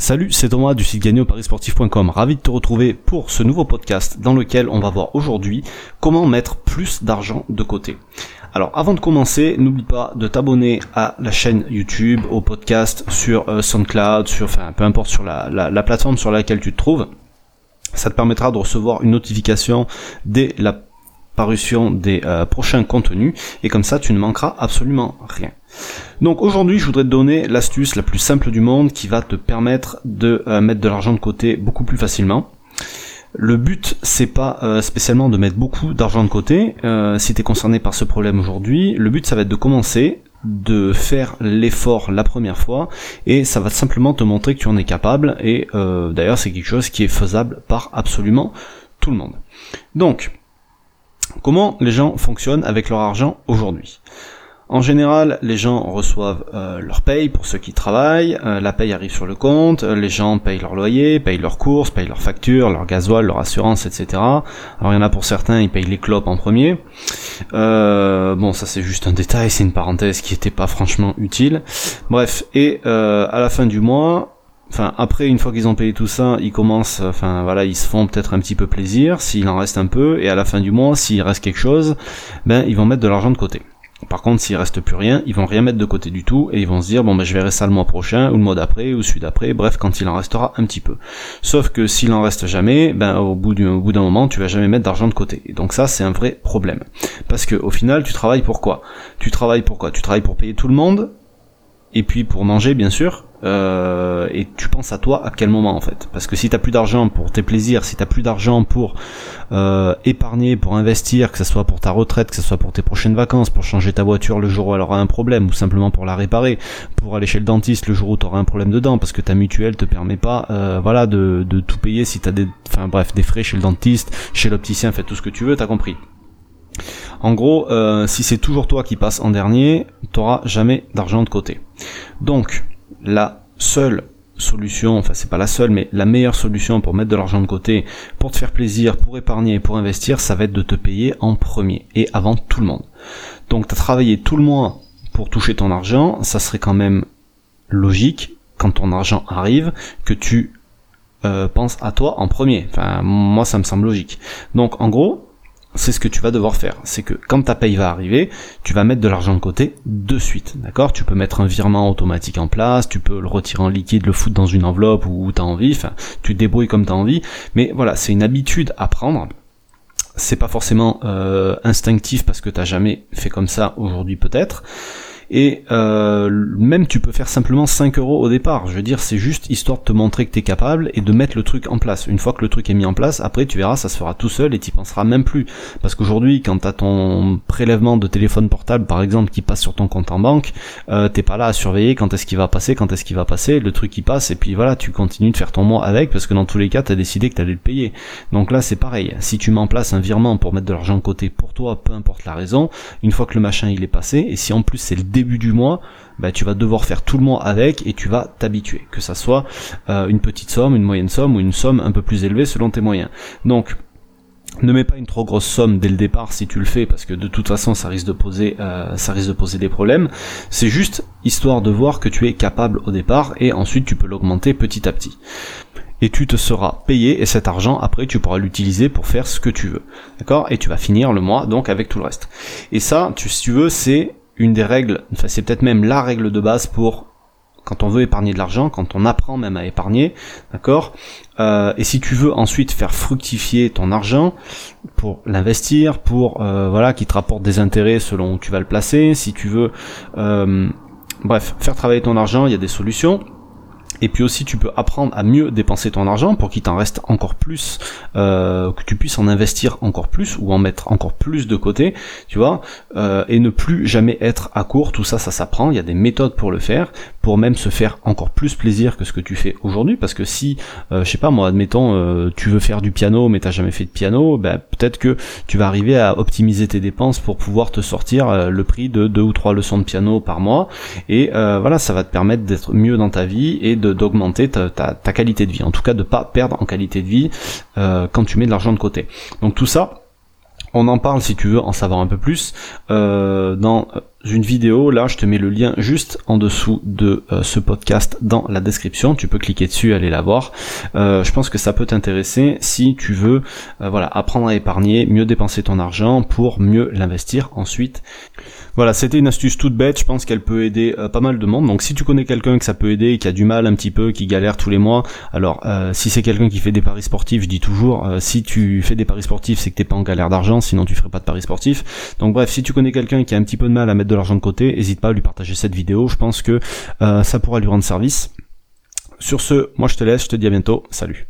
Salut, c'est Thomas du site gagné Ravi de te retrouver pour ce nouveau podcast dans lequel on va voir aujourd'hui comment mettre plus d'argent de côté. Alors avant de commencer, n'oublie pas de t'abonner à la chaîne YouTube, au podcast sur euh, SoundCloud, sur enfin peu importe sur la, la plateforme sur laquelle tu te trouves. Ça te permettra de recevoir une notification dès la parution des euh, prochains contenus et comme ça tu ne manqueras absolument rien. Donc aujourd'hui je voudrais te donner l'astuce la plus simple du monde qui va te permettre de euh, mettre de l'argent de côté beaucoup plus facilement. Le but c'est pas euh, spécialement de mettre beaucoup d'argent de côté si tu es concerné par ce problème aujourd'hui, le but ça va être de commencer de faire l'effort la première fois et ça va simplement te montrer que tu en es capable et d'ailleurs c'est quelque chose qui est faisable par absolument tout le monde. Donc Comment les gens fonctionnent avec leur argent aujourd'hui? En général, les gens reçoivent euh, leur paye pour ceux qui travaillent, euh, la paye arrive sur le compte, euh, les gens payent leur loyer, payent leurs courses, payent leurs factures, leur gasoil, leur assurance, etc. Alors il y en a pour certains, ils payent les clopes en premier. bon, ça c'est juste un détail, c'est une parenthèse qui était pas franchement utile. Bref, et à la fin du mois, enfin après une fois qu'ils ont payé tout ça, ils commencent, enfin voilà, ils se font peut-être un petit peu plaisir s'il en reste un peu, et à la fin du mois, s'il reste quelque chose, ben ils vont mettre de l'argent de côté. Par contre, s'il reste plus rien, ils vont rien mettre de côté du tout et ils vont se dire bon ben je verrai ça le mois prochain ou le mois d'après ou celui d'après, bref quand il en restera un petit peu. Sauf que s'il en reste jamais, ben au bout d'un bout d'un moment tu vas jamais mettre d'argent de côté. Et donc ça c'est un vrai problème parce que au final tu travailles pour quoi? Tu travailles pour quoi? Tu travailles pour payer tout le monde et puis pour manger bien sûr euh, et tu penses à toi à quel moment en fait? Parce que si t'as plus d'argent pour tes plaisirs si t'as plus d'argent pour euh, épargner pour investir que ce soit pour ta retraite que ce soit pour tes prochaines vacances pour changer ta voiture le jour où elle aura un problème ou simplement pour la réparer pour aller chez le dentiste le jour où tu auras un problème dedans parce que ta mutuelle te permet pas euh, voilà de, tout payer si t'as des enfin bref des frais chez le dentiste chez l'opticien fais tout ce que tu veux t'as compris? En gros, si c'est toujours toi qui passes en dernier, t'auras jamais d'argent de côté. Donc, la seule solution, enfin c'est pas la seule, mais la meilleure solution pour mettre de l'argent de côté, pour te faire plaisir, pour épargner, pour investir, ça va être de te payer en premier et avant tout le monde. Donc tu as travaillé tout le mois pour toucher ton argent, ça serait quand même logique quand ton argent arrive que tu euh, penses à toi en premier. Enfin moi ça me semble logique. Donc en gros, c'est ce que tu vas devoir faire. C'est que quand ta paye va arriver, tu vas mettre de l'argent de côté de suite. D'accord? Tu peux mettre un virement automatique en place, tu peux le retirer en liquide, le foutre dans une enveloppe où tu as envie, enfin, tu débrouilles comme tu as envie. Mais voilà, c'est une habitude à prendre. C'est pas forcément euh, instinctif parce que t'as jamais fait comme ça aujourd'hui peut-être et euh, même tu peux faire simplement 5 euros au départ. Je veux dire, c'est juste histoire de te montrer que tu es capable et de mettre le truc en place. Une fois que le truc est mis en place, après tu verras, ça se fera tout seul et tu penseras même plus. Parce qu'aujourd'hui, quand t'as ton prélèvement de téléphone portable, par exemple, qui passe sur ton compte en banque, euh, t'es pas là à surveiller quand est-ce qu'il va passer, quand est-ce qu'il va passer, le truc qui passe, et puis voilà, tu continues de faire ton mois avec, parce que dans tous les cas, t'as décidé que t'allais le payer. Donc là, c'est pareil. Si tu mets en place un virement pour mettre de l'argent de côté pour toi, peu importe la raison, une fois que le machin il est passé, et si en plus c'est le début du mois, bah, tu vas devoir faire tout le mois avec et tu vas t'habituer. Que ça soit euh, une petite somme, une moyenne somme ou une somme un peu plus élevée selon tes moyens. Donc ne mets pas une trop grosse somme dès le départ si tu le fais parce que de toute façon ça risque de poser euh, ça risque de poser des problèmes. C'est juste histoire de voir que tu es capable au départ et ensuite tu peux l'augmenter petit à petit et tu te seras payé et cet argent après tu pourras l'utiliser pour faire ce que tu veux. D'accord? Et tu vas finir le mois donc avec tout le reste. Et ça, tu, si tu veux, c'est une des règles, enfin c'est peut-être même la règle de base pour quand on veut épargner de l'argent, quand on apprend même à épargner, d'accord? Euh, Et si tu veux ensuite faire fructifier ton argent pour l'investir, pour euh, voilà, qui te rapporte des intérêts selon où tu vas le placer, si tu veux, euh, bref, faire travailler ton argent, il y a des solutions. Et puis aussi, tu peux apprendre à mieux dépenser ton argent pour qu'il t'en reste encore plus, euh, que tu puisses en investir encore plus ou en mettre encore plus de côté, tu vois, euh, et ne plus jamais être à court. Tout ça, ça s'apprend. Il y a des méthodes pour le faire, pour même se faire encore plus plaisir que ce que tu fais aujourd'hui. Parce que si, euh, je sais pas moi, admettons, euh, tu veux faire du piano, mais t'as jamais fait de piano, ben peut-être que tu vas arriver à optimiser tes dépenses pour pouvoir te sortir euh, le prix de deux ou trois leçons de piano par mois. Et voilà, ça va te permettre d'être mieux dans ta vie et de d'augmenter ta, qualité de vie, en tout cas de pas perdre en qualité de vie euh, quand tu mets de l'argent de côté. Donc tout ça, On en parle si tu veux en savoir un peu plus euh, dans une vidéo. Là, je te mets le lien juste en dessous de euh, ce podcast dans la description. Tu peux cliquer dessus, aller la voir. Je pense que ça peut t'intéresser si tu veux, voilà, apprendre à épargner, mieux dépenser ton argent pour mieux l'investir ensuite. Voilà, c'était une astuce toute bête, je pense qu'elle peut aider euh, pas mal de monde. Donc si tu connais quelqu'un que ça peut aider, qui a du mal un petit peu, qui galère tous les mois, alors euh, si c'est quelqu'un qui fait des paris sportifs, je dis toujours, euh, si tu fais des paris sportifs, c'est que t'es pas en galère d'argent, sinon tu ferais pas de paris sportifs. Donc bref, si tu connais quelqu'un qui a un petit peu de mal à mettre de l'argent de côté, n'hésite pas à lui partager cette vidéo, je pense que ça pourra lui rendre service. Sur ce, moi je te laisse, je te dis à bientôt, salut.